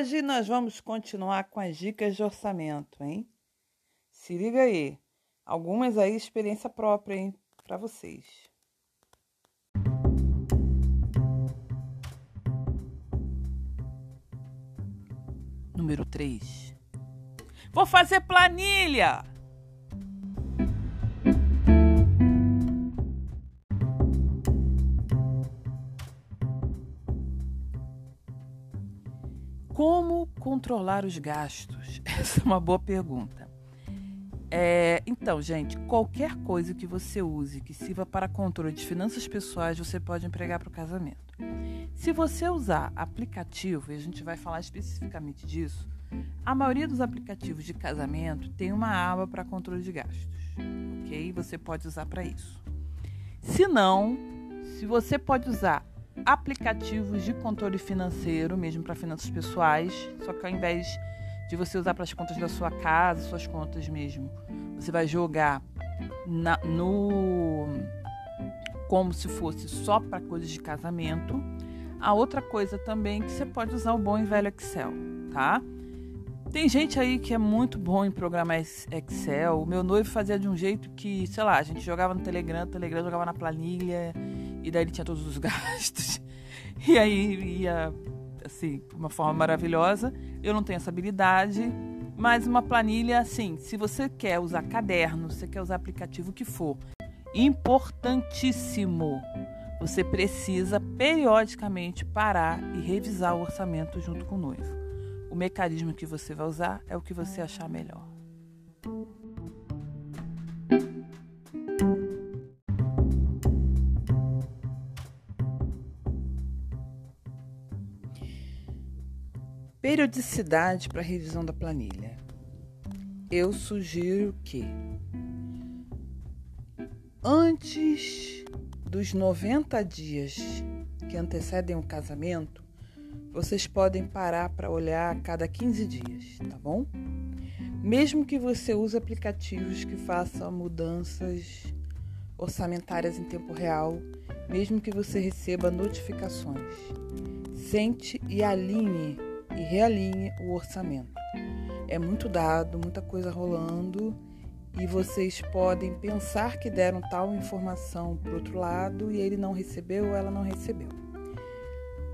Hoje nós vamos continuar com as dicas de orçamento, hein? Se liga aí. Algumas aí experiência própria, hein, para vocês. Número 3. Vou fazer planilha. Controlar os gastos? Essa é uma boa pergunta. É, então, gente, qualquer coisa que você use que sirva para controle de finanças pessoais, você pode empregar para o casamento. Se você usar aplicativo, e a gente vai falar especificamente disso, a maioria dos aplicativos de casamento tem uma aba para controle de gastos, ok? Você pode usar para isso. Se não, se você pode usar aplicativos de controle financeiro, mesmo para finanças pessoais, só que ao invés de você usar para as contas da sua casa, suas contas mesmo, você vai jogar na, no como se fosse só para coisas de casamento. A outra coisa também que você pode usar o bom e velho Excel, tá? Tem gente aí que é muito bom em programar Excel. O meu noivo fazia de um jeito que, sei lá, a gente jogava no Telegram, o Telegram jogava na planilha, e daí ele tinha todos os gastos. E aí ia, assim, de uma forma maravilhosa. Eu não tenho essa habilidade, mas uma planilha, assim, se você quer usar caderno, você quer usar aplicativo que for, importantíssimo. Você precisa periodicamente parar e revisar o orçamento junto com o noivo. O mecanismo que você vai usar é o que você achar melhor. Periodicidade para revisão da planilha. Eu sugiro que antes dos 90 dias que antecedem o casamento, vocês podem parar para olhar a cada 15 dias, tá bom? Mesmo que você use aplicativos que façam mudanças orçamentárias em tempo real, mesmo que você receba notificações, sente e alinhe e realinhe o orçamento. É muito dado, muita coisa rolando e vocês podem pensar que deram tal informação para outro lado e ele não recebeu ou ela não recebeu.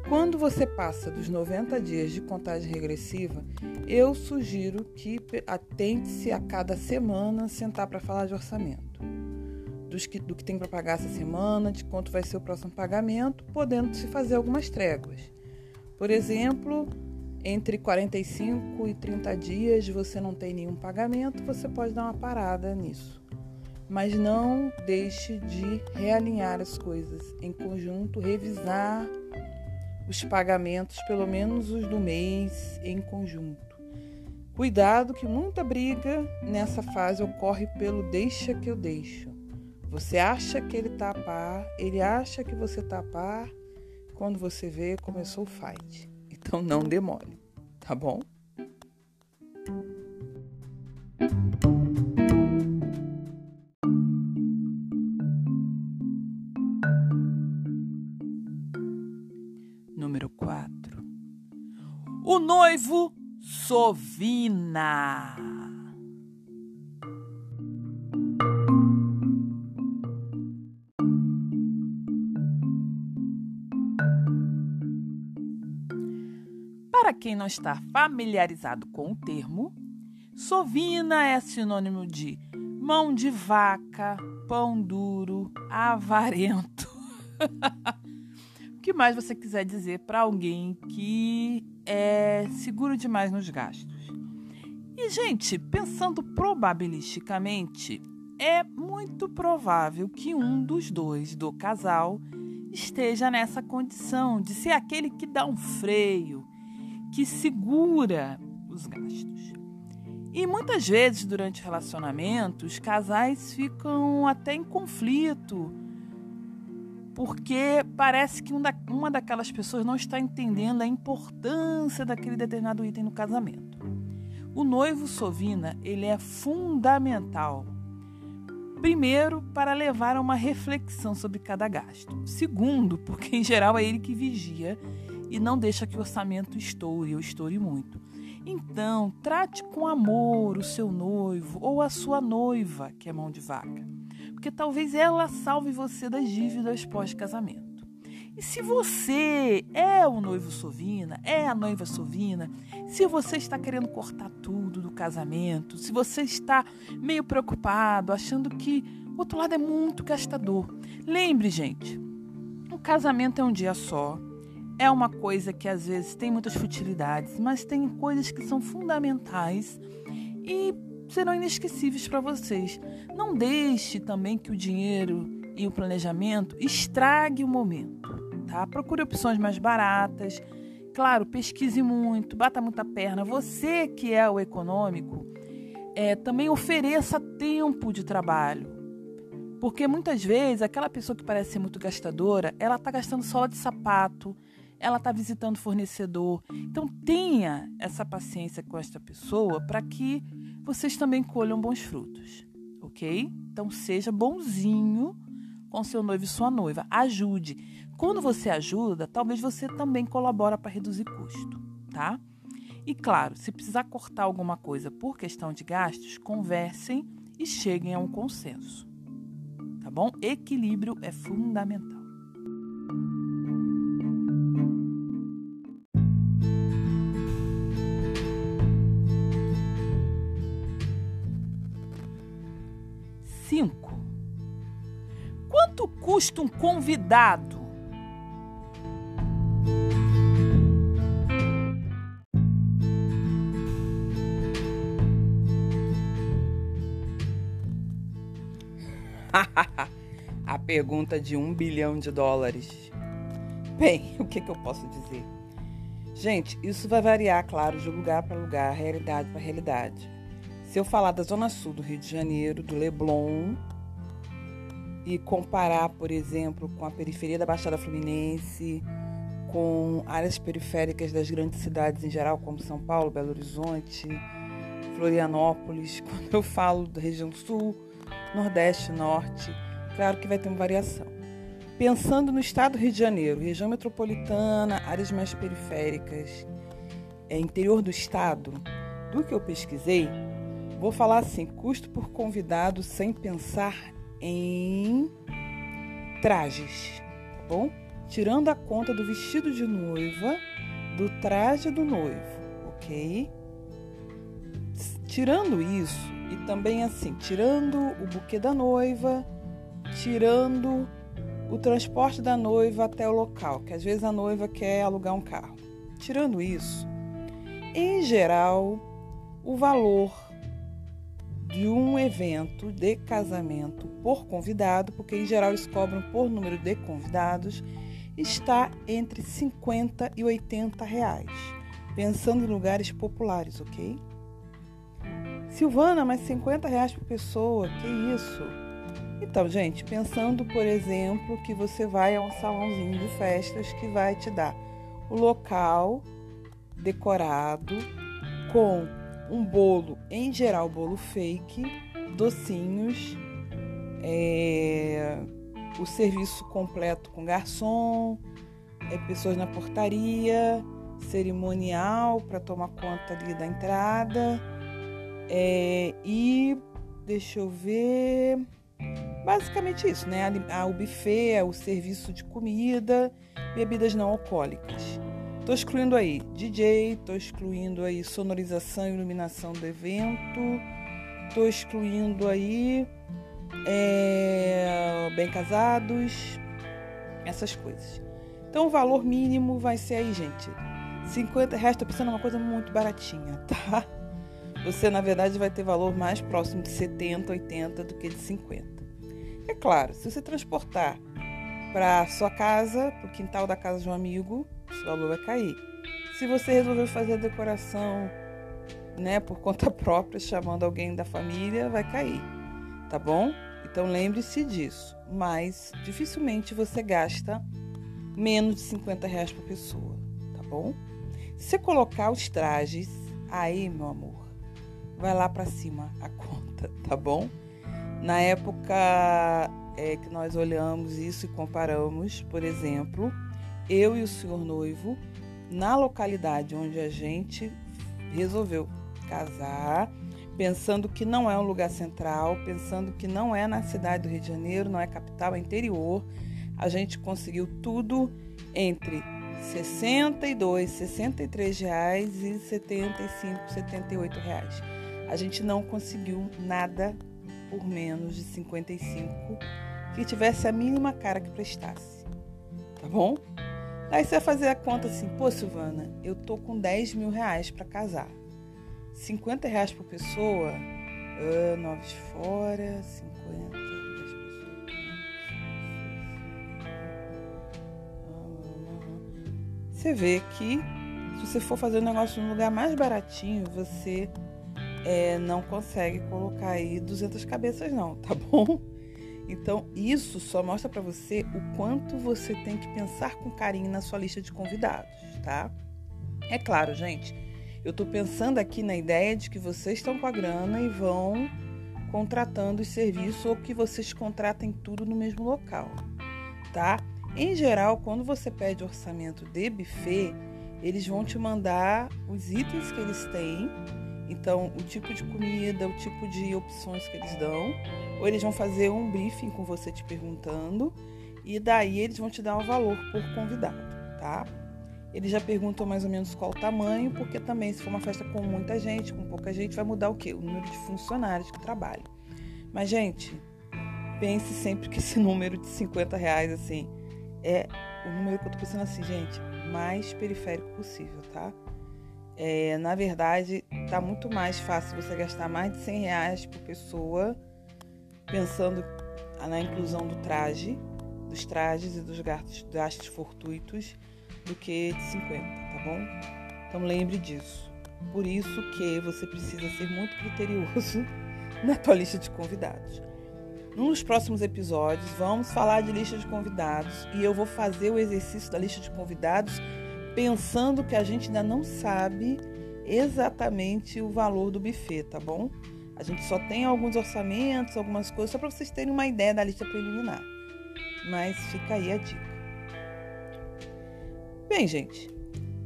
Quando você passa dos 90 dias de contagem regressiva, eu sugiro que atente-se a cada semana sentar para falar de orçamento. Que, do que tem para pagar essa semana, de quanto vai ser o próximo pagamento, podendo se fazer algumas tréguas. Por exemplo, entre 45 e 30 dias você não tem nenhum pagamento, você pode dar uma parada nisso. Mas não deixe de realinhar as coisas em conjunto, revisar os pagamentos, pelo menos os do mês, em conjunto. Cuidado que muita briga nessa fase ocorre pelo deixa que eu deixo. Você acha que ele tá a par, ele acha que você tá a par, quando você vê, começou o fight. Então não demore, tá bom? o noivo Sovina. Quem não está familiarizado com o termo, sovina é sinônimo de mão de vaca, pão duro, avarento. o que mais você quiser dizer para alguém que é seguro demais nos gastos. E, gente, pensando probabilisticamente, é muito provável que um dos dois do casal esteja nessa condição de ser aquele que dá um freio, que segura os gastos. E muitas vezes durante o relacionamento, os casais ficam até em conflito, porque parece que uma daquelas pessoas não está entendendo a importância daquele determinado item no casamento. O noivo sovina, ele é fundamental. Primeiro, para levar a uma reflexão sobre cada gasto. Segundo, porque em geral é ele que vigia e não deixa que o orçamento estoure ou estoure muito. Então, trate com amor o seu noivo ou a sua noiva, que é mão de vaca, porque talvez ela salve você das dívidas pós-casamento. E se você é o noivo sovina, é a noiva sovina, se você está querendo cortar tudo do casamento, se você está meio preocupado, achando que o outro lado é muito gastador, lembre, gente, o casamento é um dia só é uma coisa que às vezes tem muitas futilidades, mas tem coisas que são fundamentais e serão inesquecíveis para vocês. Não deixe também que o dinheiro e o planejamento estrague o momento, tá? Procure opções mais baratas. Claro, pesquise muito, bata muita perna. Você que é o econômico, é, também ofereça tempo de trabalho. Porque muitas vezes aquela pessoa que parece ser muito gastadora, ela está gastando sola de sapato, ela está visitando fornecedor. Então tenha essa paciência com esta pessoa para que vocês também colham bons frutos, ok? Então seja bonzinho com seu noivo e sua noiva. Ajude. Quando você ajuda, talvez você também colabora para reduzir custo, tá? E claro, se precisar cortar alguma coisa por questão de gastos, conversem e cheguem a um consenso. Tá bom? Equilíbrio é fundamental. Custa um convidado? A pergunta de um bilhão de dólares. Bem, o que, que eu posso dizer? Gente, isso vai variar, claro, de lugar para lugar, realidade para realidade. Se eu falar da Zona Sul do Rio de Janeiro, do Leblon, e comparar, por exemplo, com a periferia da Baixada Fluminense, com áreas periféricas das grandes cidades em geral, como São Paulo, Belo Horizonte, Florianópolis. Quando eu falo da região sul, nordeste, norte, claro que vai ter uma variação. Pensando no estado do Rio de Janeiro, região metropolitana, áreas mais periféricas, é, interior do estado, do que eu pesquisei, vou falar assim: custo por convidado sem pensar em trajes, tá bom? Tirando a conta do vestido de noiva, do traje do noivo, ok? Tirando isso, e também assim, tirando o buquê da noiva, tirando o transporte da noiva até o local, que às vezes a noiva quer alugar um carro. Tirando isso, em geral, o valor de um evento de casamento por convidado, porque em geral eles cobram por número de convidados, está entre 50 e 80 reais, pensando em lugares populares, ok? Silvana, mas 50 reais por pessoa, que isso? Então, gente, pensando, por exemplo, que você vai a um salãozinho de festas que vai te dar o local decorado com um bolo, em geral bolo fake, docinhos, é, o serviço completo com garçom, é, pessoas na portaria, cerimonial para tomar conta ali da entrada é, e deixa eu ver basicamente isso, né? O buffet, o serviço de comida, bebidas não alcoólicas. Tô excluindo aí DJ, tô excluindo aí sonorização e iluminação do evento, tô excluindo aí é, bem casados, essas coisas. Então o valor mínimo vai ser aí, gente, 50 reais. Tô pensando uma coisa muito baratinha, tá? Você na verdade vai ter valor mais próximo de 70, 80 do que de 50. É claro, se você transportar para sua casa, para o quintal da casa de um amigo, esse valor vai cair. Se você resolver fazer a decoração, né, por conta própria, chamando alguém da família, vai cair, tá bom? Então lembre-se disso. Mas dificilmente você gasta menos de 50 reais por pessoa, tá bom? Se você colocar os trajes, aí, meu amor, vai lá para cima a conta, tá bom? Na época é, que nós olhamos isso e comparamos, por exemplo, eu e o senhor noivo, na localidade onde a gente resolveu casar, pensando que não é um lugar central, pensando que não é na cidade do Rio de Janeiro, não é capital, é interior, a gente conseguiu tudo entre 62, 63 reais e 75, 78 reais. A gente não conseguiu nada por menos de 55 que tivesse a mínima cara que prestasse. Tá bom? Aí você vai fazer a conta assim, pô, Silvana, eu tô com 10 mil reais para casar. 50 reais por pessoa, uh, nove fora, 50, 10 pessoas. Você vê que se você for fazer um negócio num lugar mais baratinho, você é, não consegue colocar aí 200 cabeças não, tá bom? Então, isso só mostra para você o quanto você tem que pensar com carinho na sua lista de convidados, tá? É claro, gente, eu estou pensando aqui na ideia de que vocês estão com a grana e vão contratando os serviços ou que vocês contratem tudo no mesmo local, tá? Em geral, quando você pede orçamento de buffet, eles vão te mandar os itens que eles têm então, o tipo de comida, o tipo de opções que eles dão, ou eles vão fazer um briefing com você te perguntando, e daí eles vão te dar um valor por convidado, tá? Eles já perguntam mais ou menos qual o tamanho, porque também se for uma festa com muita gente, com pouca gente, vai mudar o quê? O número de funcionários que trabalham. Mas, gente, pense sempre que esse número de 50 reais, assim, é o número que eu tô pensando assim, gente, mais periférico possível, tá? É, na verdade, tá muito mais fácil você gastar mais de 100 reais por pessoa, pensando na inclusão do traje, dos trajes e dos gastos, gastos fortuitos, do que de 50, tá bom? Então lembre disso. Por isso que você precisa ser muito criterioso na tua lista de convidados. Nos próximos episódios, vamos falar de lista de convidados e eu vou fazer o exercício da lista de convidados pensando que a gente ainda não sabe exatamente o valor do buffet, tá bom? A gente só tem alguns orçamentos, algumas coisas, só para vocês terem uma ideia da lista preliminar. Mas fica aí a dica. Bem, gente,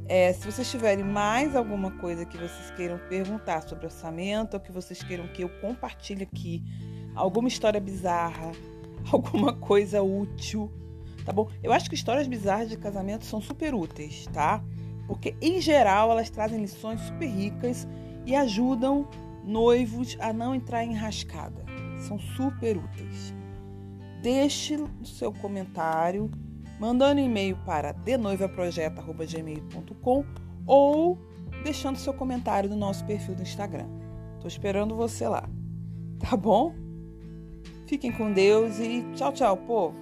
é, se vocês tiverem mais alguma coisa que vocês queiram perguntar sobre orçamento, ou que vocês queiram que eu compartilhe aqui, alguma história bizarra, alguma coisa útil, tá bom? Eu acho que histórias bizarras de casamento são super úteis, tá? Porque em geral elas trazem lições super ricas e ajudam noivos a não entrar em rascada. São super úteis. Deixe o seu comentário mandando e-mail para denoivaprojeto@gmail.com ou deixando seu comentário no nosso perfil do Instagram. Tô esperando você lá. Tá bom? Fiquem com Deus e tchau, tchau, povo.